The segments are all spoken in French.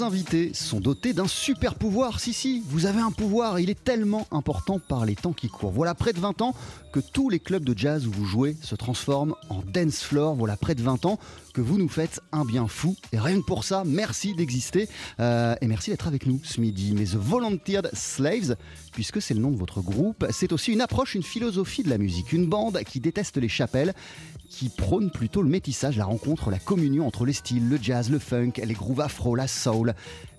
Invités sont dotés d'un super pouvoir. Si, si, vous avez un pouvoir. Il est tellement important par les temps qui courent. Voilà près de 20 ans que tous les clubs de jazz où vous jouez se transforment en dance floor. Voilà près de 20 ans vous nous faites un bien fou. Et rien que pour ça, merci d'exister. Euh, et merci d'être avec nous ce midi. Mais The Volunteered Slaves, puisque c'est le nom de votre groupe, c'est aussi une approche, une philosophie de la musique. Une bande qui déteste les chapelles qui prône plutôt le métissage, la rencontre, la communion entre les styles, le jazz, le funk, les grooves afro, la soul.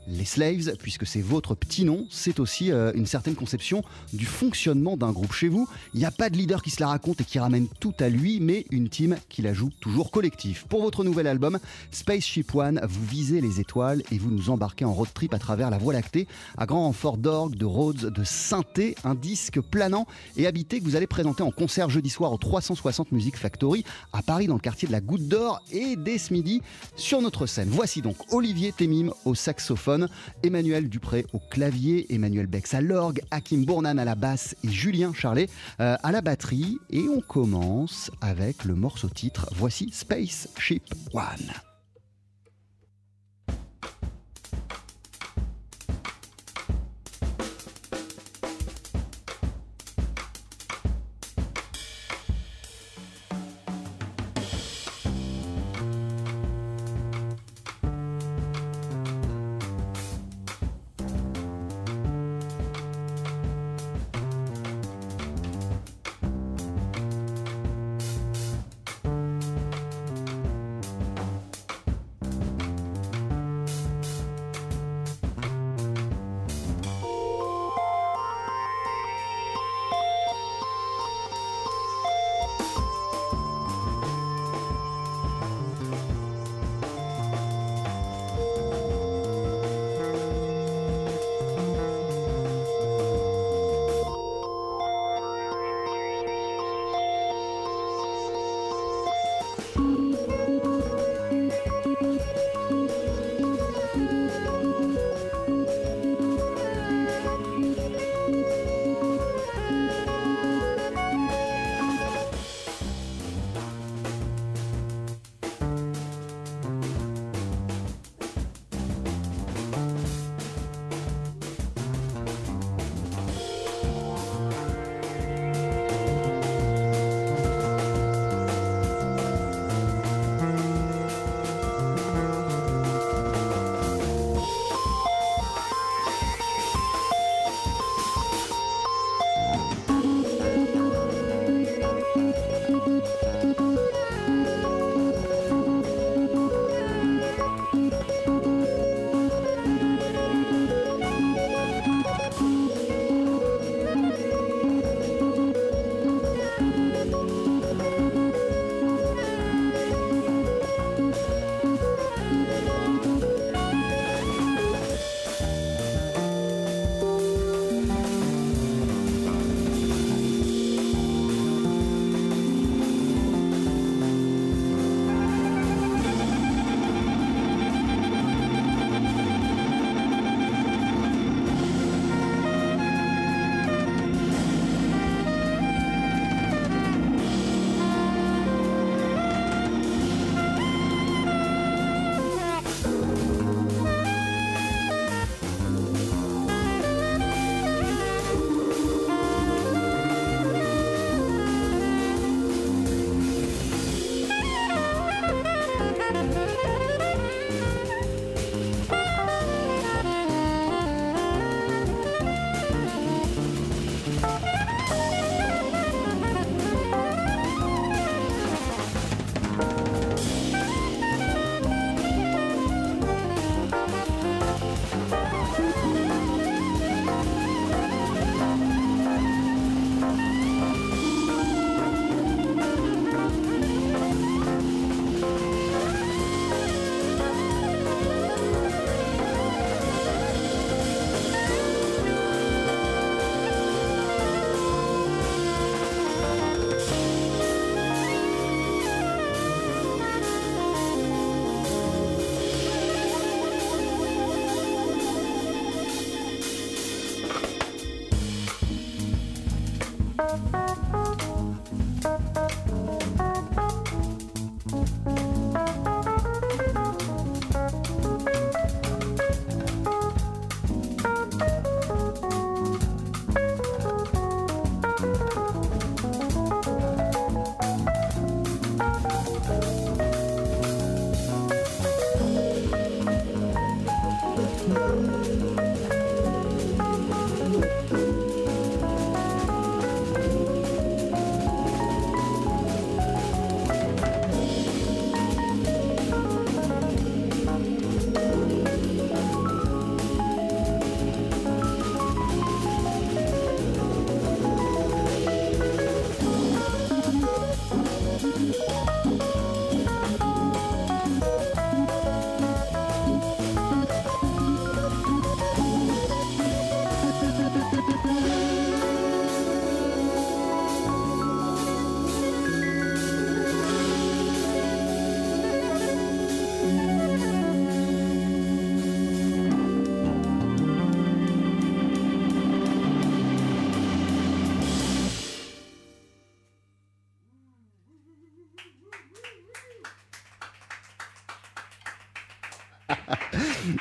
Les Slaves, puisque c'est votre petit nom, c'est aussi euh, une certaine conception du fonctionnement d'un groupe chez vous. Il n'y a pas de leader qui se la raconte et qui ramène tout à lui, mais une team qui la joue toujours collectif. Pour votre nouvel album, Spaceship One, vous visez les étoiles et vous nous embarquez en road trip à travers la Voie lactée, à grand renfort d'orgue, de Rhodes, de synthé, un disque planant et habité que vous allez présenter en concert jeudi soir au 360 Music Factory à Paris dans le quartier de la Goutte d'Or et dès ce midi sur notre scène. Voici donc Olivier Temim au saxophone, Emmanuel Dupré au clavier, Emmanuel Bex à l'orgue, Hakim Bournan à la basse et Julien Charlet euh, à la batterie. Et on commence avec le morceau titre. Voici Spaceship One.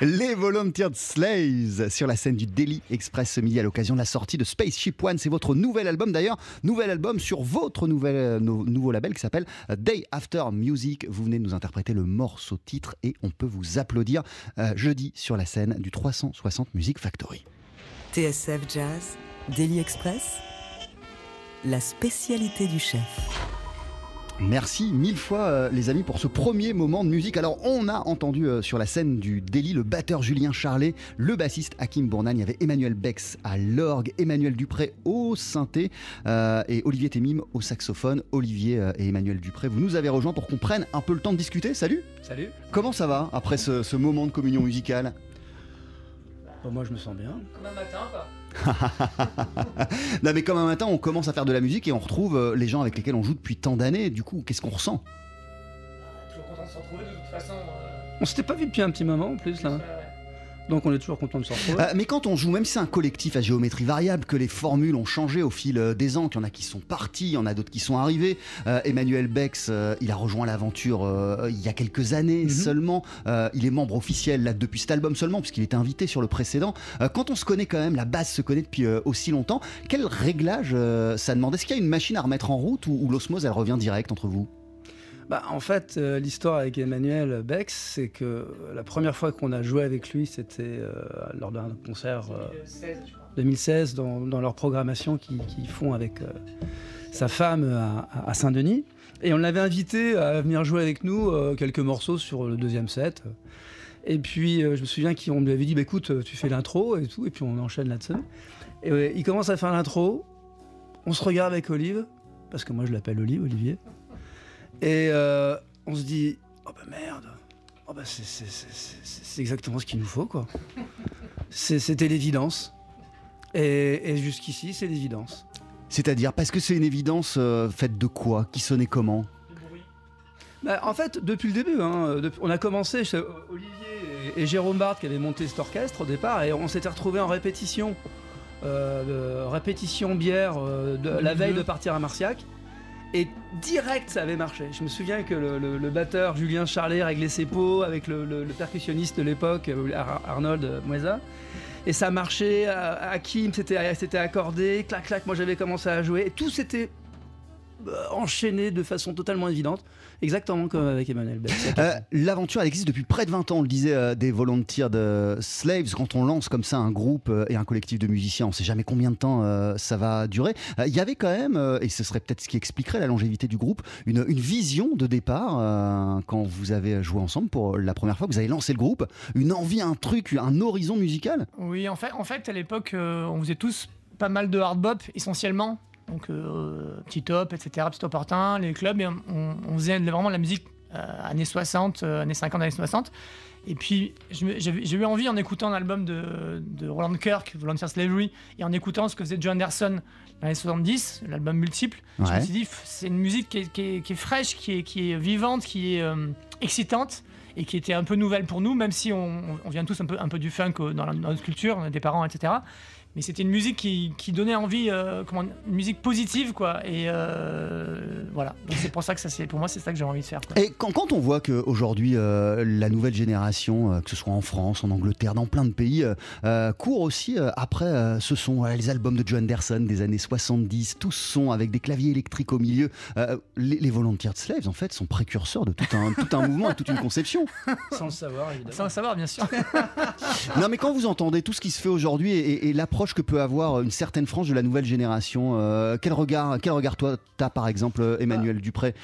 Les Volunteered Slaves sur la scène du Daily Express ce midi à l'occasion de la sortie de Spaceship One. C'est votre nouvel album d'ailleurs, nouvel album sur votre euh, nou- nouveau label qui s'appelle Day After Music. Vous venez de nous interpréter le morceau titre et on peut vous applaudir euh, jeudi sur la scène du 360 Music Factory. TSF Jazz, Daily Express, la spécialité du chef. Merci mille fois euh, les amis pour ce premier moment de musique. Alors on a entendu euh, sur la scène du Daily le batteur Julien Charlet, le bassiste Hakim Bournagne, il y avait Emmanuel Bex à l'orgue, Emmanuel Dupré au synthé euh, et Olivier Témim au saxophone. Olivier euh, et Emmanuel Dupré, vous nous avez rejoints pour qu'on prenne un peu le temps de discuter. Salut Salut. Comment ça va après ce, ce moment de communion musicale? Bon, moi, je me sens bien. Non mais comme un matin on commence à faire de la musique et on retrouve euh, les gens avec lesquels on joue depuis tant d'années. Du coup qu'est-ce qu'on ressent? Toujours content de se retrouver de toute façon. euh, On s'était pas vu depuis un petit moment en plus là. Donc on est toujours content de se retrouver. Euh, mais quand on joue, même si c'est un collectif à géométrie variable, que les formules ont changé au fil euh, des ans, qu'il y en a qui sont partis, il y en a d'autres qui sont arrivés. Euh, Emmanuel Bex, euh, il a rejoint l'aventure il y a quelques années Mhm. seulement. Il est membre officiel là depuis cet album seulement, puisqu'il était invité sur le précédent. Quand on se connaît quand même, la base se connaît depuis aussi longtemps. Quel réglage ça demande? Est-ce qu'il y a une machine à remettre en route ou, ou l'osmose elle revient direct entre vous? Bah, en fait, euh, l'histoire avec Emmanuel Bex, c'est que la première fois qu'on a joué avec lui, c'était euh, lors d'un concert euh, 2016, je crois. 2016 dans, dans leur programmation qu'ils font avec euh, sa femme à, Saint-Denis. Et on l'avait invité à venir jouer avec nous euh, quelques morceaux sur le deuxième set. Et puis euh, je me souviens qu'on lui avait dit bah, écoute, euh, tu fais l'intro et tout, et puis on enchaîne là-dessus. Et ouais, il commence à faire l'intro. On se regarde avec Olive, parce que moi je l'appelle Olive, Olivier. Et euh, on se dit oh bah merde, oh bah c'est- exactement ce qu'il nous faut quoi. C'était l'évidence. Et, et jusqu'ici, c'est l'évidence. C'est-à-dire parce que c'est une évidence euh, faite de quoi? Qui sonnait comment? Bah, en fait, depuis le début, hein, depuis- on a commencé Olivier et, et Jérôme Barthes qui avaient monté cet orchestre au départ, et on s'était retrouvés en répétition, euh, répétition bière euh, de, la veille de partir à Marciac. Et direct, ça avait marché. Je me souviens que le, batteur Julien Charlet réglait ses pots avec le, percussionniste de l'époque, euh, Ar- Arnold Moisa. Et ça marchait, euh, Hakim s'était s'était accordé, clac clac, moi j'avais commencé à jouer. Et tout s'était euh, enchaîné de façon totalement évidente, exactement comme avec Emmanuel Bell. Euh, L'aventure, elle existe depuis près de 20 ans, on le disait, euh, des volunteers de Slaves. Quand on lance comme ça un groupe euh, et un collectif de musiciens, on ne sait jamais combien de temps euh, ça va durer. Euh, Il y avait quand même, euh, et ce serait peut-être ce qui expliquerait la longévité du groupe, une, une vision de départ euh, quand vous avez joué ensemble pour la première fois que vous avez lancé le groupe, une envie, un truc, un horizon musical? Oui, en fait, en fait à l'époque, euh, on faisait tous pas mal de hard bop essentiellement. Donc, euh, petit top, etc., petit opportun, les clubs, et on, on faisait vraiment de la musique euh, années 60, euh, années 50, années 60. Et puis, j'ai eu envie, en écoutant un album de, de Roland Kirk, Volunteer Slavery, et en écoutant ce que faisait Joe Anderson dans les 70, l'album multiple, je me suis dit, c'est une musique qui est, qui est- qui est fraîche, qui est, qui est vivante, qui est excitante et qui était un peu nouvelle pour nous, même si on, on vient tous un peu, un peu du funk dans, la- dans notre culture, on a des parents, etc. Mais c'était une musique qui, qui donnait envie, euh, comment, une musique positive, quoi. Et euh, voilà. Donc c'est pour ça que ça, c'est, pour moi, c'est ça que j'ai envie de faire. Quoi. Et quand, quand on voit qu'aujourd'hui, euh, la nouvelle génération, euh, que ce soit en France, en Angleterre, dans plein de pays, euh, court aussi euh, après euh, ce son, les albums de Joe Anderson des années 70, tous sont avec des claviers électriques au milieu. Euh, les, les Volunteer Slaves, en fait, sont précurseurs de tout un, tout un mouvement et toute une conception. Sans le savoir, évidemment. Sans le savoir, bien sûr. Non, mais quand vous entendez tout ce qui se fait aujourd'hui et, et- et l'approche que peut avoir une certaine frange de la nouvelle génération, euh, quel regard, quel regard toi t'as par exemple, Emmanuel Dupré?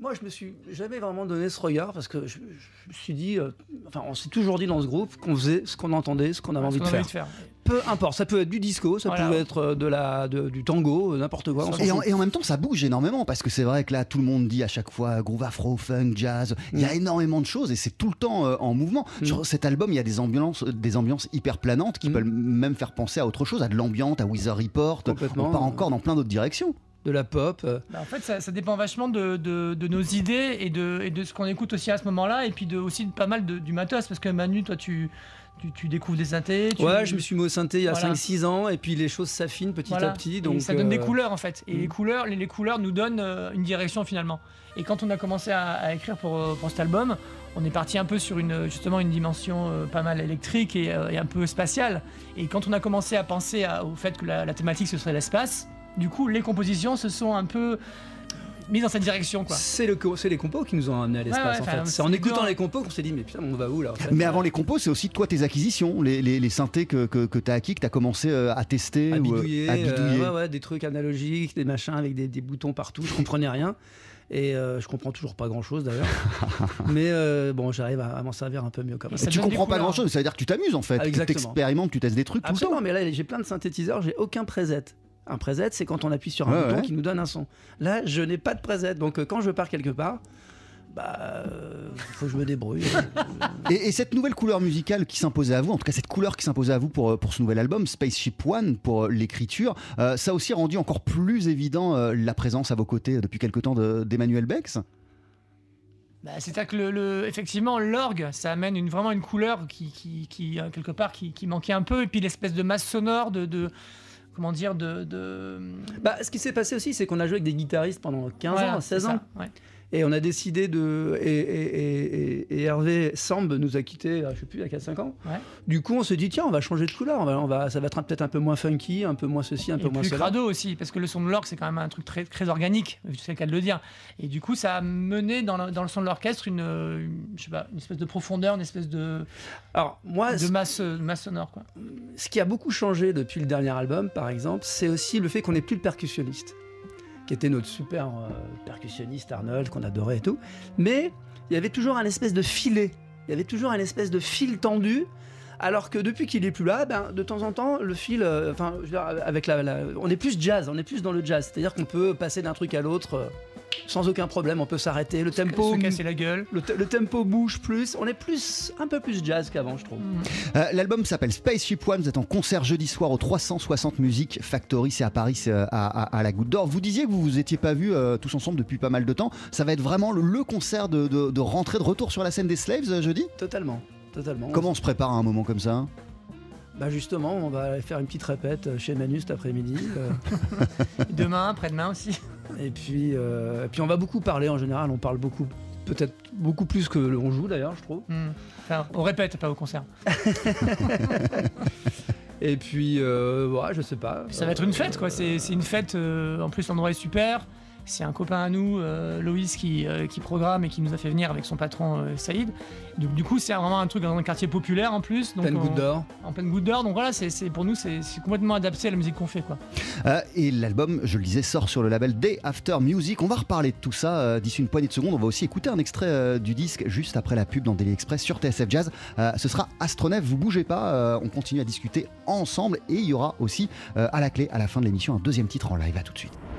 Moi, je me suis jamais vraiment donné ce regard parce que je, je me suis dit, euh, enfin, on s'est toujours dit dans ce groupe qu'on faisait ce qu'on entendait, ce qu'on avait envie Ce de faire. envie de faire. Peu importe, ça peut être du disco, ça Voilà. peut être euh, de la, de- du tango, n'importe quoi. Et en, fout. et en même temps, ça bouge énormément parce que c'est vrai que là, tout le monde dit à chaque fois groove afro, funk, jazz. Il y a énormément de choses et c'est tout le temps euh, en mouvement. Mm. Sur cet album, il y a des ambiances, des ambiances hyper planantes qui Mm. peuvent même faire penser à autre chose, à de l'ambiance, à Wizard Report. Complètement. On part encore dans plein d'autres directions. De la pop. Bah, en fait, ça, ça dépend vachement de, de- de nos idées et de, et de ce qu'on écoute aussi à ce moment-là, et puis de, aussi de pas mal du matos, parce que Manu, toi, tu, tu, tu découvres des synthés. tu- Ouais, je me suis mis au synthé il y a Voilà. 5-6 ans et puis les choses s'affinent petit Voilà. à petit. Et Donc ça donne des euh, couleurs en fait. Et mm. les couleurs, les, les couleurs nous donnent euh, une direction finalement. Et quand on a commencé à, à écrire pour, euh, pour cet album, on est parti un peu sur une, justement une dimension euh, pas mal électrique et, et un peu spatiale. Et quand on a commencé à penser à- au fait que la, la thématique ce serait l'espace, du coup les compositions se sont un peu mises dans cette direction. Quoi. C'est le c'est les compos qui nous ont amenés à l'espace Ouais, ouais, en fait. C'est en écoutant les compos qu'on s'est dit mais putain on va où là en fait Mais avant les compos, c'est aussi toi tes acquisitions, les, les, les synthés que, que, que tu as acquis, que tu as commencé euh, à tester à ou, euh, bidouiller, à euh, bidouiller. ouais, ouais, des trucs analogiques, des machins avec des, des boutons partout. Je comprenais rien. Et euh, je comprends toujours pas grand chose d'ailleurs. Mais euh, bon, j'arrive à, à m'en servir un peu mieux quand même. Et tu comprends pas couleurs. grand chose, ça veut dire que tu t'amuses en fait, Ah, que tu exactement. expérimentes, tu testes des trucs tout le Absolument, temps. mais là j'ai plein de synthétiseurs, j'ai aucun preset. Un preset, c'est quand on appuie sur un Ouais, bouton ouais. qui nous donne un son. Là, je n'ai pas de preset, donc euh, quand je pars quelque part, bah, euh, faut que je me débrouille. Et, et cette nouvelle couleur musicale qui s'imposait à vous, en tout cas cette couleur qui s'imposait à vous pour, euh, pour ce nouvel album, Spaceship One, pour l'écriture, euh, ça a aussi rendu encore plus évident euh, la présence à vos côtés depuis quelque temps de- d'Emmanuel Bex? Bah, C'est-à-dire que le, le- effectivement l'orgue, ça amène une, vraiment une couleur qui, qui, qui, quelque part qui, qui manquait un peu, et puis l'espèce de masse sonore de, de comment dire de, de... bah, ce qui s'est passé aussi, c'est qu'on a joué avec des guitaristes pendant 15 Voilà, ans, c'est 16 ans. ça, ouais. Et on a décidé de. Et, et- et- et- et Hervé Samb nous a quittés, je sais plus, il y a 4-5 ans. Ouais. Du coup, on s'est dit, tiens, on va changer de couleur. On va, on va, ça va être un- peut-être un peu moins funky, un peu moins ceci, un peu moins plus cela. crado aussi, parce que le son de l'orgue, c'est quand même un truc très, très organique, c'est le cas de le dire. Et du coup, ça a mené dans le, dans le son de l'orchestre une, une- je sais pas, une espèce de profondeur, une espèce de, Alors, moi, de masse, de masse sonore. Quoi. ce qui a beaucoup changé depuis le dernier album, par exemple, c'est aussi le fait qu'on n'est plus le percussionniste, qui était notre super euh, percussionniste Arnold, qu'on adorait et tout. Mais il y avait toujours un espèce de filet, il y avait toujours un espèce de fil tendu. Alors que depuis qu'il est plus là, ben, de temps en temps, le fil, euh, enfin, avec la, la- on est plus jazz, on est plus dans le jazz, c'est-à-dire qu'on peut passer d'un truc à l'autre euh, sans aucun problème, on peut s'arrêter, le tempo, Se casser la gueule. le, te- le tempo bouge plus, on est plus, un peu plus jazz qu'avant, je trouve. Euh, L'album s'appelle Spaceship One, vous êtes en concert jeudi soir au 360 Music Factory, c'est à Paris, c'est euh, à, à- à la Goutte d'Or. Vous disiez que vous vous étiez pas vus euh, tous ensemble depuis pas mal de temps, ça va être vraiment le, le concert de, de- de rentrée, de retour sur la scène des Slaves jeudi? Totalement, totalement. Comment on se prépare à un moment comme ça Bah justement, on va aller faire une petite répète chez Manu cet après-midi. euh, Demain, après-demain aussi. et, puis, euh, et puis on va beaucoup parler en général, on parle beaucoup, peut-être beaucoup plus que l'on joue d'ailleurs, je trouve. Hmm. Enfin, on répète, pas au concert. Et puis, euh, ouais, je sais pas. Ça va être une fête, quoi. C'est c'est une fête. euh, en plus, l'endroit est super. C'est un copain à nous, euh, Loïs, qui, euh, qui programme et qui nous a fait venir avec son patron euh, Saïd. Donc, du coup, c'est vraiment un truc dans un quartier populaire en plus. Donc, Pleine on- goutte d'or. En pleine goutte d'or. Donc voilà, c'est pour nous, c'est complètement adapté à la musique qu'on fait, quoi. Et l'album, je le disais, sort sur le label Day After Music. On va reparler de tout ça d'ici une poignée de secondes. On va aussi écouter un extrait du disque juste après la pub dans Daily Express sur TSF Jazz. Ce sera Astronef, vous bougez pas, on continue à discuter ensemble et il y aura aussi à la clé, à la fin de l'émission, un deuxième titre en live. À tout de suite.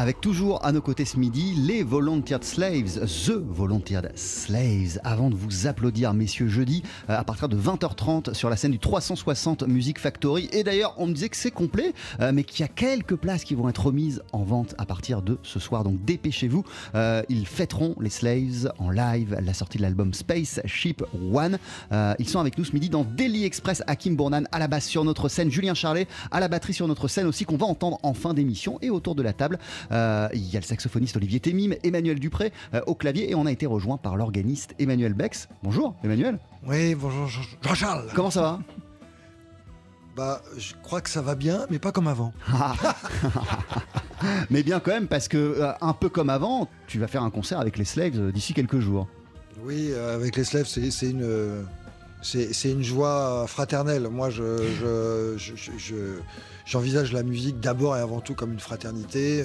Avec toujours à nos côtés ce midi les Volunteered Slaves, The Volunteered Slaves. Avant de vous applaudir, messieurs, jeudi, euh, à partir de 20h30 sur la scène du 360 Music Factory. Et d'ailleurs, on me disait que c'est complet, euh, mais qu'il y a quelques places qui vont être remises en vente à partir de ce soir. Donc dépêchez-vous. Euh, ils fêteront les Slaves en live, la sortie de l'album Space Ship One. Ils sont avec nous ce midi dans Daily Express. Hakim Bournan à la basse sur notre scène, Julien Charlet à la batterie sur notre scène aussi, qu'on va entendre en fin d'émission. Et autour de la table, euh, il y a le saxophoniste Olivier Témim, Emmanuel Dupré euh, au clavier et on a été rejoint par l'organiste Emmanuel Bex. Bonjour Emmanuel. Oui, bonjour Jean-Charles. Comment ça va? Bah, je crois que ça va bien, mais pas comme avant. Mais bien quand même parce que euh, un peu comme avant, tu vas faire un concert avec les Slaves d'ici quelques jours. Oui, avec les Slaves, c'est une, c'est une joie fraternelle. Moi, je, je- je- je- je- j'envisage la musique d'abord et avant tout comme une fraternité,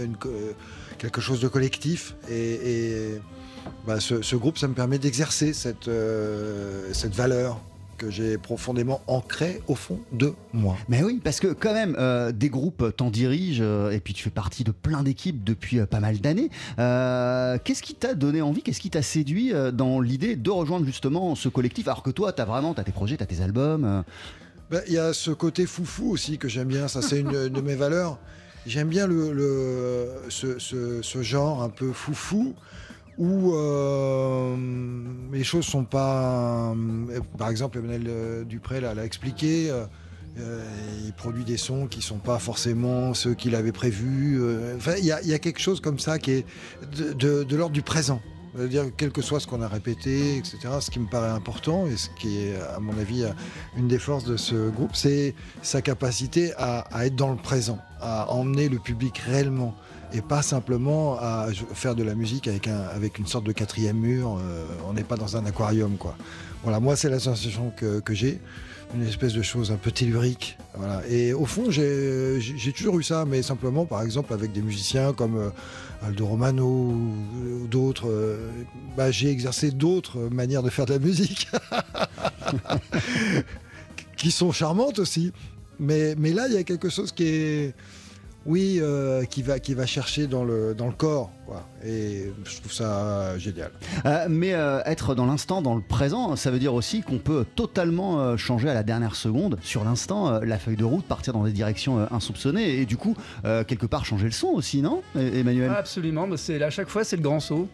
quelque chose de collectif. Et, bah, ce, groupe, ça me permet d'exercer cette, euh, cette valeur que j'ai profondément ancrée au fond de moi. Mais oui, parce que quand même, euh, des groupes t'en dirigent euh, et puis tu fais partie de plein d'équipes depuis euh, pas mal d'années. Qu'est-ce qui t'a donné envie, qu'est-ce qui t'a séduit dans l'idée de rejoindre justement ce collectif Alors que toi, t'as vraiment t'as tes projets, t'as tes albums. Ben, Il y a ce côté foufou aussi que j'aime bien, ça c'est une de mes valeurs. J'aime bien le, le- ce, ce- ce genre un peu foufou où euh, les choses sont pas. euh, Par exemple, Emmanuel euh, Dupré l'a expliqué. il produit des sons qui sont pas forcément ceux qu'il avait prévus. Enfin, il y a, quelque chose comme ça qui est de, l'ordre du présent. Quel que soit ce qu'on a répété, etc., ce qui me paraît important et ce qui est, à mon avis, une des forces de ce groupe, c'est sa capacité à être dans le présent, à emmener le public réellement et pas simplement à faire de la musique avec, un, avec une sorte de quatrième mur. euh, on n'est pas dans un aquarium, quoi. Voilà, moi, c'est la sensation que, j'ai, une espèce de chose un peu tellurique. Voilà. Et au fond, j'ai toujours eu ça, mais simplement, par exemple, avec des musiciens comme euh, Aldo Romano ou, ou d'autres, euh, bah, j'ai exercé d'autres manières de faire de la musique qui sont charmantes aussi. Mais, mais là, il y a quelque chose qui est, oui, euh, qui, va, qui va chercher dans le, dans le corps. Quoi. Et je trouve ça génial. Euh, mais euh, être dans l'instant, dans le présent, ça veut dire aussi qu'on peut totalement euh, changer à la dernière seconde, sur l'instant, euh, la feuille de route, partir dans des directions euh, insoupçonnées et du coup, euh, quelque part, changer le son aussi, non, E- Emmanuel? Absolument, c'est à chaque fois c'est le grand saut.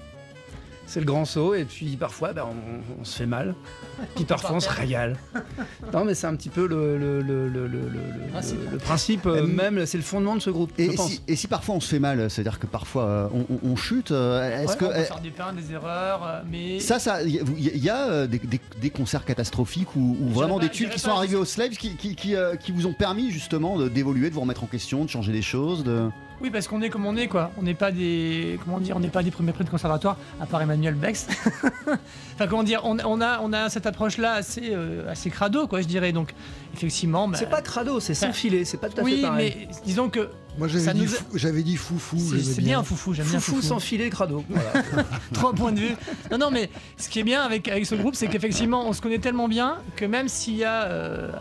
C'est le grand saut et puis parfois bah, on, on se fait mal. Puis parfois on se régale. Non mais c'est un petit peu le, le, le, le, le- le- Principe. le- le principe euh, Euh, même, c'est le fondement de ce groupe. et, je et pense. si, et si parfois on se fait mal, c'est-à-dire que parfois euh, on, on- on chute, euh, est-ce Ouais, que on peut faire des pains, des erreurs, mais ça, ça, il y, a- il y a des, des- des concerts catastrophiques ou, ou vraiment pas- des tubes qui sont arrivés aux Slaves qui, qui, qui, euh, qui vous ont permis justement d'évoluer, de vous remettre en question, de changer des choses. De... oui, parce qu'on est comme on est quoi. On n'est pas des comment dire, on n'est pas des premiers prix de conservatoire, à part Emmanuel Bex. enfin comment dire, on, on a on a cette approche là assez euh, assez crado quoi, je dirais. Donc effectivement, bah, C'est pas crado, c'est sans filet, c'est pas tout à fait oui, pareil. mais disons que Moi, j'avais dit, a- dit foufou. c'est c'est bien foufou, j'aime bien Foufou foufou. sans filet, crado. Voilà. Trois points de vue. Non, non, mais ce qui est bien avec, avec ce groupe, c'est qu'effectivement, on se connaît tellement bien que même s'il y a. euh,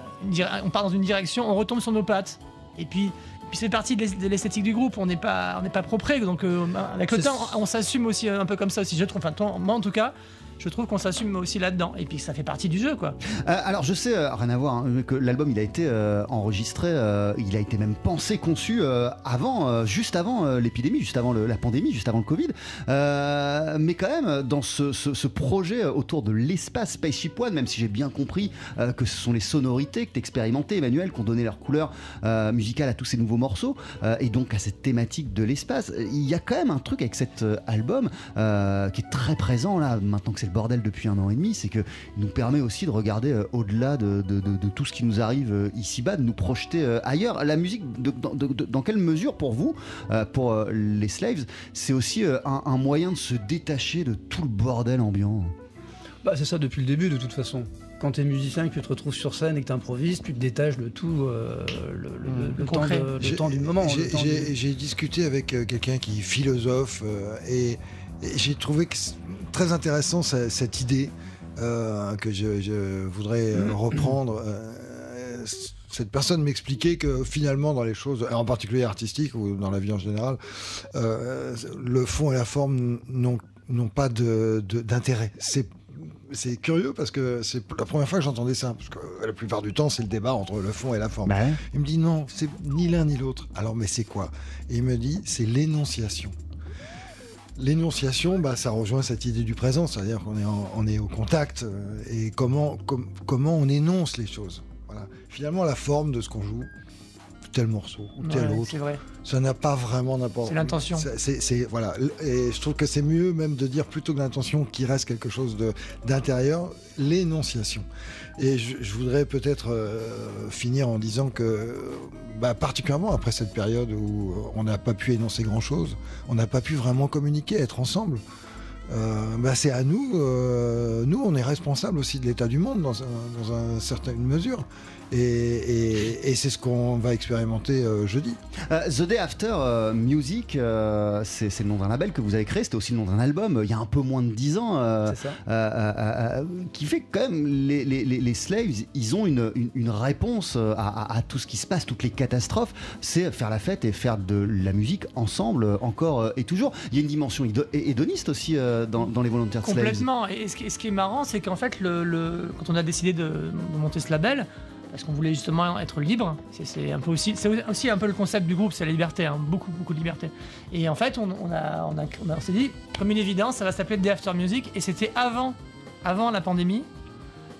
on part dans une direction, on retombe sur nos pattes. Et puis. Puis c'est partie de l'es- de l'esthétique du groupe, on n'est pas, on n'est pas propre, donc euh, avec le temps, on s'assume aussi un peu comme ça aussi. Je trouve, enfin toi, moi en tout cas, je trouve qu'on s'assume aussi là-dedans. Et puis ça fait partie du jeu, quoi. Euh, alors je sais, euh, rien à voir, hein, que l'album il a été euh, enregistré, il a été même pensé, conçu avant, juste avant l'épidémie, juste avant la pandémie, juste avant le Covid. Mais quand même, dans ce, projet autour de l'espace Spaceship One, même si j'ai bien compris que ce sont les sonorités que tu expérimentais, Emmanuel, qui ont donné leur couleur musicale à tous ces nouveaux morceaux, et donc à cette thématique de l'espace, il y a quand même un truc avec cet album qui est très présent là, maintenant que c'est le bordel depuis un an et demi, c'est que il nous permet aussi de regarder euh, au-delà de, de- de- de tout ce qui nous arrive euh, ici-bas, de nous projeter euh, ailleurs. La musique, de- dans- de- de- dans quelle mesure pour vous, euh, pour euh, les Slaves, c'est aussi euh, un, un moyen de se détacher de tout le bordel ambiant? Bah, c'est ça depuis le début de toute façon. Quand tu es musicien et que tu te retrouves sur scène et que tu improvises, tu te détaches de tout euh, le, le- le temps, le J'ai- temps du moment. j'ai- temps du- discuté avec quelqu'un qui est philosophe euh, et j'ai trouvé que très intéressant ce- cette idée euh, que je, je voudrais euh, reprendre. Euh, cette personne m'expliquait que finalement dans les choses, en particulier artistiques ou dans la vie en général, le fond et la forme n'ont pas de- de- d'intérêt. C'est curieux parce que c'est la première fois que j'entendais ça. Parce que la plupart du temps, c'est le débat entre le fond et la forme. Il me dit non, c'est ni l'un ni l'autre. Alors, mais c'est quoi? Et il me dit c'est l'énonciation. L'énonciation, bah, ça rejoint cette idée du présent, c'est-à-dire qu'on est, au contact euh, et comment, com- comment on énonce les choses. Finalement, la forme de ce qu'on joue, tel morceau ou tel autre, vrai. ça n'a pas vraiment d'importance. C'est l'intention. C'est- voilà. Et je trouve que c'est mieux même de dire plutôt que l'intention qu'il reste quelque chose de- d'intérieur, l'énonciation. Et je, je voudrais peut-être euh, finir en disant que, bah, particulièrement après cette période où on n'a pas pu énoncer grand-chose, on n'a pas pu vraiment communiquer, être ensemble. euh, bah, c'est à nous, euh, nous on est responsable aussi de l'état du monde dans, un- dans un certain- une mesure. Et, et- et c'est ce qu'on va expérimenter euh, jeudi. Euh, The Day After euh, Music, euh, c'est c'est le nom d'un label que vous avez créé, c'était aussi le nom d'un album euh, il y a un peu moins de 10 ans, euh, C'est ça. euh, euh, euh, qui fait que quand même les, les- les- les Slaves, ils ont une, une- une réponse à, à- à tout ce qui se passe, toutes les catastrophes, c'est faire la fête et faire de la musique ensemble encore et toujours. Il y a une dimension hédo- hédoniste aussi euh, dans, dans les Volunteer Slaves. Complètement. Et ce qui, ce qui est marrant, c'est qu'en fait, le, le- quand on a décidé de, de monter ce label, parce qu'on voulait justement être libre, c'est- un peu aussi, c'est aussi un peu le concept du groupe, c'est la liberté, hein, beaucoup beaucoup de liberté. Et en fait, on, on a, on a- on s'est dit, comme une évidence, ça va s'appeler The After Music, et c'était avant, avant la pandémie.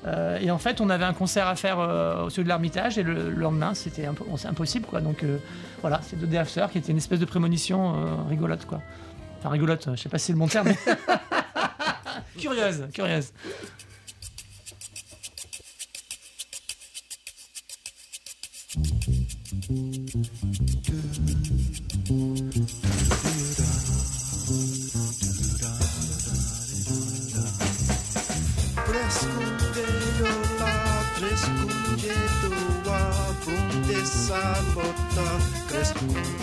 Euh, et en fait, on avait un concert à faire euh, au sud de l'Ermitage, et le, le lendemain, c'était impossible, quoi. Donc euh, voilà, c'est The Day After, qui était une espèce de prémonition rigolote, quoi. Enfin, rigolote, je sais pas si c'est le bon terme, mais. curieuse, curieuse. Jota Crespo.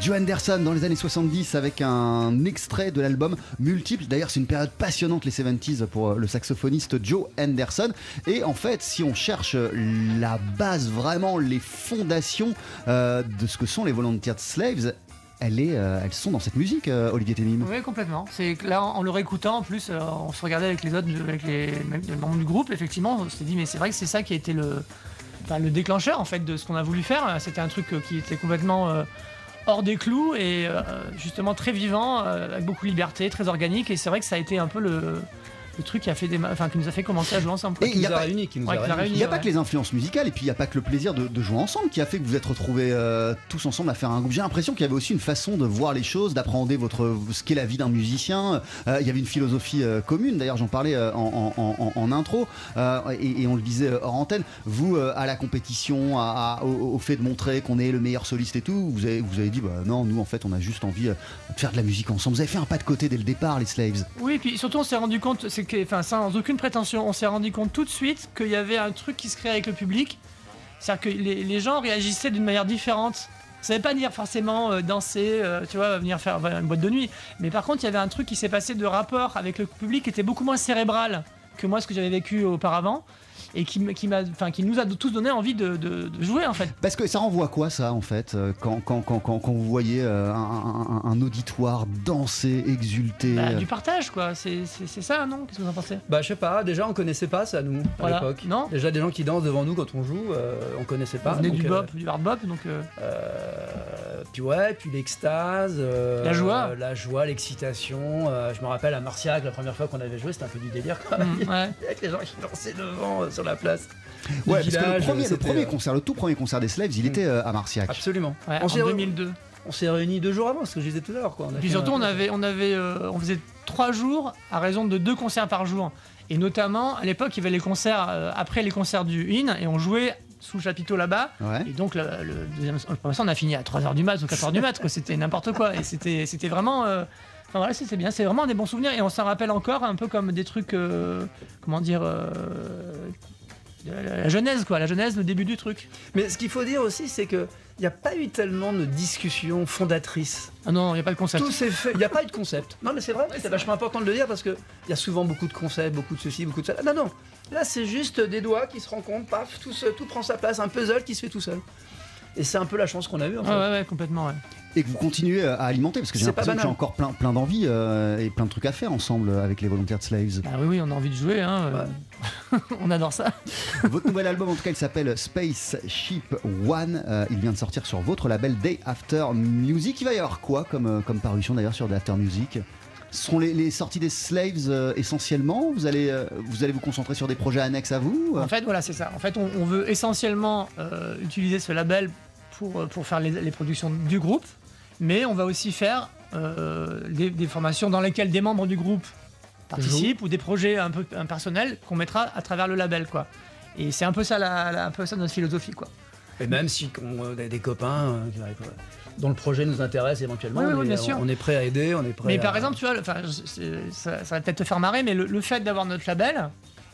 Joe Anderson dans les années 70 avec un extrait de l'album multiple. D'ailleurs, c'est une période passionnante, les 70s, pour euh, le saxophoniste Joe Anderson. Et en fait, si on cherche la base, vraiment les fondations euh, de ce que sont les Volunteer Slaves, est, euh, elles sont dans cette musique, Olivier Témim. Oui, complètement. C'est là, en le réécoutant, en plus, on se regardait avec les autres, avec les membres du groupe, effectivement, on s'est dit, mais c'est vrai que c'est ça qui a été le, enfin, le déclencheur, en fait, de ce qu'on a voulu faire. C'était un truc euh, qui était complètement euh, hors des clous et euh, justement très vivant, avec beaucoup de liberté, très organique. Et c'est vrai que ça a été un peu le, le truc qui, a fait des, enfin, qui nous a fait commencer à jouer ensemble. quoi. Et il y a pas- qui nous a Il réunis, n'y a pas que les influences musicales et puis il n'y a pas que le plaisir de, de jouer ensemble qui a fait que vous êtes retrouvés euh, tous ensemble à faire un groupe. J'ai l'impression qu'il y avait aussi une façon de voir les choses, d'appréhender votre ce qu'est la vie d'un musicien. Euh, il y avait une philosophie euh, commune. D'ailleurs, j'en parlais en, en- en- en intro et, et on le disait hors antenne. Vous, à la compétition, à- à- au, au fait de montrer qu'on est le meilleur soliste et tout, vous avez, vous avez dit bah non, nous en fait, on a juste envie de faire de la musique ensemble. Vous avez fait un pas de côté dès le départ, les Slaves. Oui, puis surtout on s'est rendu compte, c'est enfin sans aucune prétention, on s'est rendu compte tout de suite qu'il y avait un truc qui se créait avec le public. C'est-à-dire que les, gens réagissaient d'une manière différente. Ça veut pas dire forcément euh, danser, euh, tu vois, venir faire une boîte de nuit. Mais par contre, il y avait un truc qui s'est passé de rapport avec le public qui était beaucoup moins cérébral que moi, ce que j'avais vécu auparavant. Et qui, m- qui, m'a, enfin, qui nous a tous donné envie de, de- de jouer en fait. Parce que ça renvoie à quoi ça en fait euh, quand, quand, quand, quand, quand vous voyez euh, un, un- un auditoire danser, exulter Bah, euh, du partage quoi, c'est, ça non? Qu'est-ce que vous en pensez? Bah je sais pas, déjà on connaissait pas ça nous à Voilà. l'époque. Non? Déjà des gens qui dansent devant nous quand on joue, euh, on connaissait pas. On venait donc, du euh, bop, du hard bop, donc. euh, euh, puis ouais, puis l'extase, euh, La joie. la joie, l'excitation. euh, je me rappelle à Marciac la première fois qu'on avait joué, c'était un peu du délire. Quoi. Mm, ouais. Avec les gens qui dansaient devant euh, sur la place. Ouais, du parce que le premier, le premier euh, concert, le tout premier concert des Slaves, il était euh, à Marciac. Absolument. Ouais, en s'est re- 2002. On s'est réunis deux jours avant, ce que je disais tout à l'heure. Quoi. On a Et puis surtout, un- on avait, on avait, euh, on faisait trois jours à raison de deux concerts par jour. Et notamment, à l'époque, il y avait les concerts euh, après les concerts du IN et on jouait sous chapiteau là-bas. Ouais. Et donc, le, le deuxième, le premier soir, on a fini à 3h du mat ou 4h du mat. quoi. C'était n'importe quoi. Et c'était, c'était vraiment. euh, Enfin voilà, c'était bien. C'est vraiment des bons souvenirs. Et on s'en rappelle encore un peu comme des trucs. euh, comment dire. euh, la, la genèse, quoi. La genèse, le début du truc. Mais ce qu'il faut dire aussi, c'est que il n'y a pas eu tellement de discussions fondatrices. Ah non, il n'y a pas de concept. Tout s'est fait. Il n'y a pas eu de concept. Non, mais c'est vrai, c'est vachement important de le dire parce qu'il y a souvent beaucoup de concepts, beaucoup de ceci, beaucoup de ça. Non, non. Là, c'est juste des doigts qui se rencontrent, paf, tout, se- tout prend sa place, un puzzle qui se fait tout seul. Et c'est un peu la chance qu'on a eue en fait. Ouais, ouais, ouais, complètement, ouais. Et que vous continuez à alimenter, parce que j'ai l'impression que j'ai encore plein, plein d'envie euh, et plein de trucs à faire ensemble euh, avec les volontaires de Slaves. Bah oui, oui, on a envie de jouer. Hein, euh. on adore ça. Votre nouvel album, en tout cas, il s'appelle Space Ship One. Euh, il vient de sortir sur votre label Day After Music. Il va y avoir quoi comme, comme parution d'ailleurs sur Day After Music? Ce seront les, les sorties des Slaves euh, essentiellement vous allez, euh, vous allez vous concentrer sur des projets annexes à vous En fait, voilà, c'est ça. En fait, on, on veut essentiellement euh, utiliser ce label pour, euh, pour faire les, les productions du groupe, mais on va aussi faire euh, des, des formations dans lesquelles des membres du groupe participent ou des projets un peu un personnels qu'on mettra à travers le label, quoi. Et c'est un peu ça, la, la- un peu ça notre philosophie, quoi. Et même si on a des copains euh, dont le projet nous intéresse éventuellement, Oui, oui, on, est, bien sûr. on est prêt à aider, on est prêt Mais à- par exemple, tu vois, le- ça, ça va peut-être te faire marrer, mais le, le fait d'avoir notre label,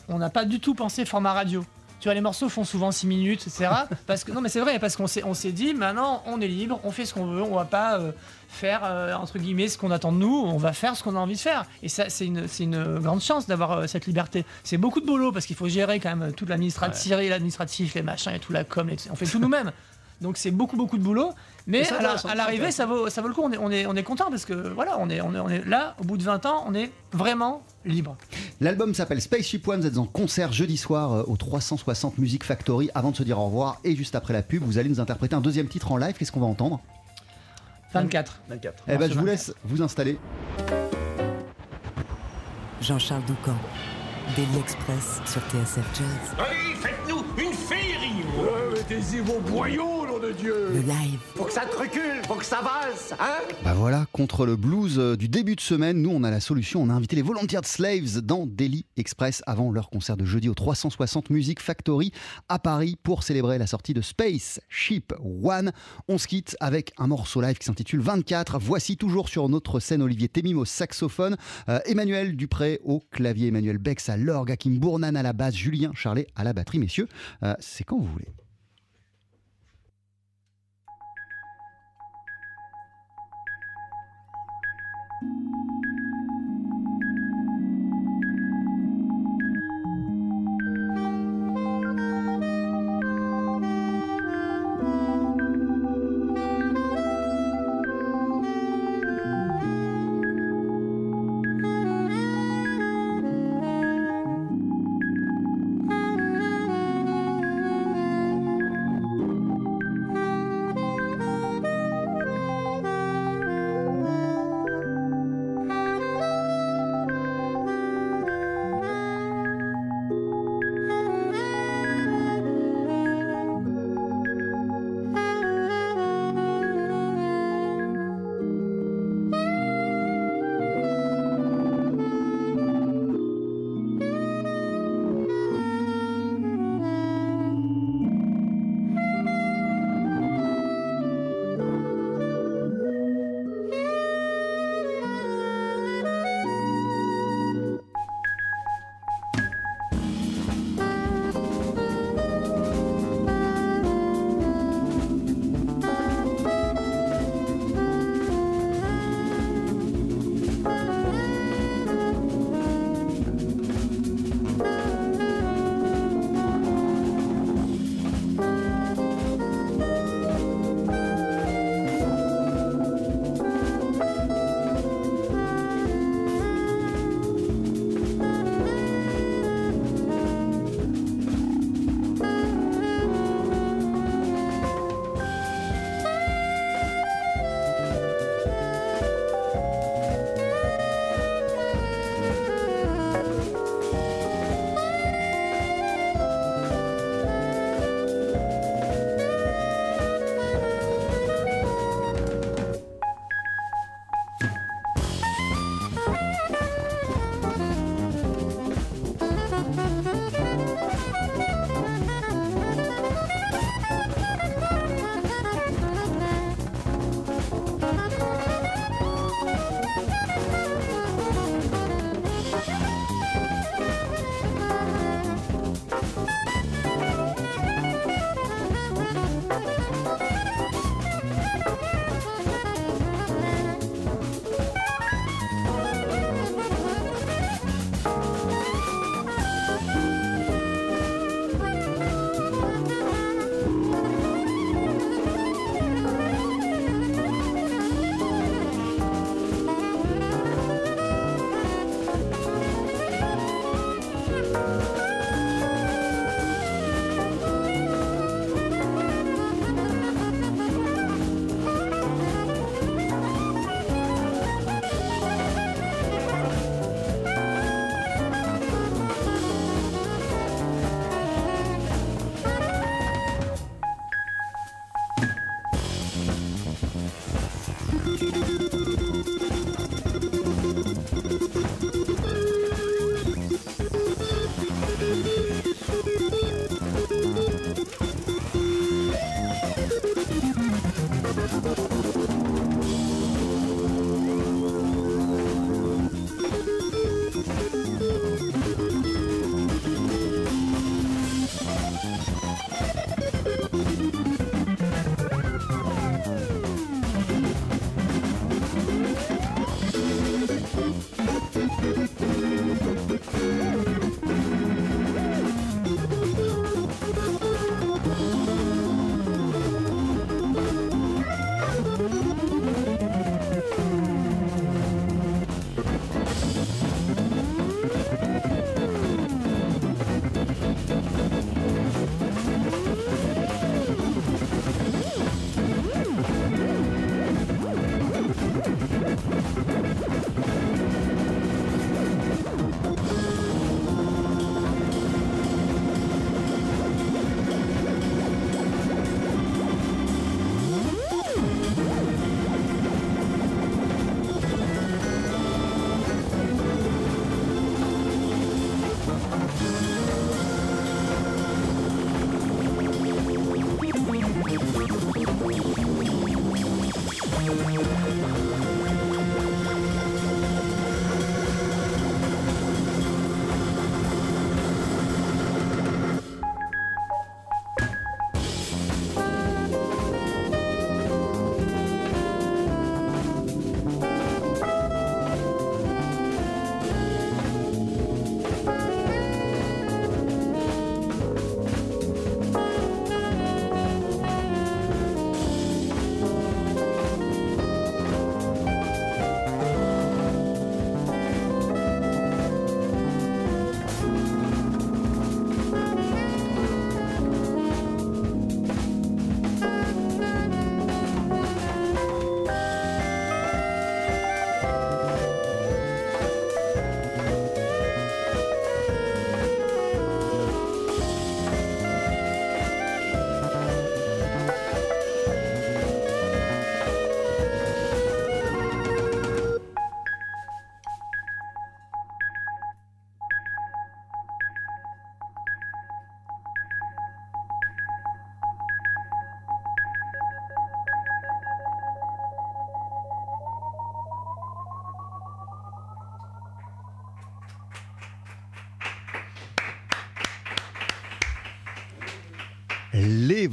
on n'a pas du tout pensé format radio. Tu vois, les morceaux font souvent 6 minutes, etc. parce que, non, mais c'est vrai, parce qu'on s'est, on s'est dit, maintenant, on est libre, on fait ce qu'on veut, on va pas euh, faire, euh, entre guillemets, ce qu'on attend de nous, on va faire ce qu'on a envie de faire. Et ça, c'est une, c'est une grande chance d'avoir euh, cette liberté. C'est beaucoup de boulot, parce qu'il faut gérer quand même toute l'administratif, l'administratif, les machins et tout, la com, les- on fait tout nous-mêmes. Donc c'est beaucoup beaucoup de boulot, mais à l'arrivée ça vaut, ça vaut le coup, on est, on est, on est content parce que voilà, on est, on, est, on est là, au bout de 20 ans, on est vraiment libre. L'album s'appelle Spaceship One, vous êtes en concert jeudi soir euh, au 360 Music Factory. Avant de se dire au revoir et juste après la pub, vous allez nous interpréter un deuxième titre en live. Qu'est-ce qu'on va entendre 24. 24. Eh ben, je vous laisse vous installer. Jean-Charles Doucan, Daily Express sur TSF Jazz. Allez, faites-nous une féerie Mettez-y vos boyaux, nom de Dieu Le live. Faut que ça te recule, faut que ça valse, hein Bah voilà, contre le blues euh, du début de semaine, nous on a la solution. On a invité les Volunteers Slaves dans Daily Express avant leur concert de jeudi au 360 Music Factory à Paris pour célébrer la sortie de Space Ship One. On se quitte avec un morceau live qui s'intitule 24. Voici toujours sur notre scène Olivier Temim au saxophone, euh, Emmanuel Dupré au clavier, Emmanuel Bex à l'orgue, Hakim Bournan à la basse, Julien Charlet à la batterie. Messieurs, euh, c'est quand vous voulez.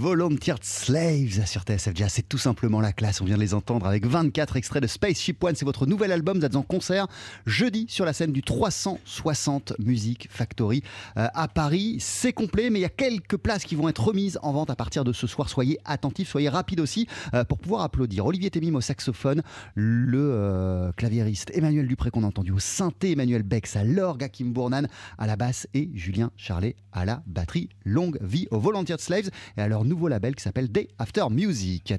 Volunteered Slaves sur TSF c'est tout simplement la classe. On vient de les entendre avec 24 extraits de Spaceship One. C'est votre nouvel album. Vous êtes en concert jeudi sur la scène du 360 Music Factory euh, à Paris. C'est complet, mais il y a quelques places qui vont être remises en vente à partir de ce soir. Soyez attentifs, soyez rapides aussi euh, pour pouvoir applaudir. Olivier Temim au saxophone, le euh, claviériste Emmanuel Dupré qu'on a entendu au synthé, Emmanuel Bex à l'orgue, Hakim Bournan à la basse et Julien Charlet à la batterie. Longue vie aux Volunteered Slaves et à leur nouveau label qui s'appelle Day After Music.